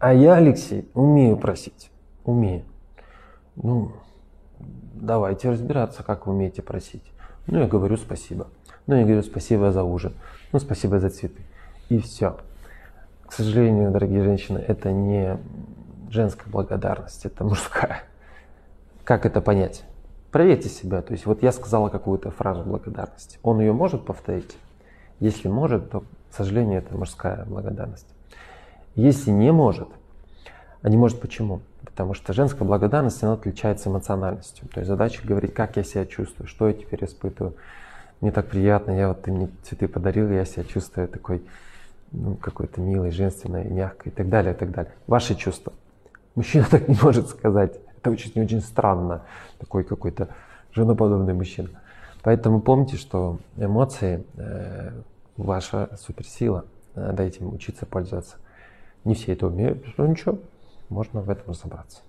А я, Алексей, умею просить. Умею. Ну, давайте разбираться, как вы умеете просить. Ну, я говорю спасибо. Ну, я говорю спасибо за ужин. Ну, спасибо за цветы. И все. К сожалению, дорогие женщины, это не женская благодарность, это мужская. Как это понять? Проверьте себя. То есть вот я сказала какую-то фразу благодарности. Он ее может повторить? Если может, то, к сожалению, это мужская благодарность. Если не может, а не может почему? Потому что женская благодарность, она отличается эмоциональностью. То есть задача говорить, как я себя чувствую, что я теперь испытываю. Мне так приятно, я вот ты мне цветы подарил, я себя чувствую такой, ну, какой-то милой, женственной, мягкой и так далее, и так далее. Ваши чувства. Мужчина так не может сказать. Это очень, очень странно. Такой какой-то женоподобный мужчина. Поэтому помните, что эмоции э, ваша суперсила. Надо этим учиться пользоваться. Не все это умеют, но ничего, можно в этом разобраться.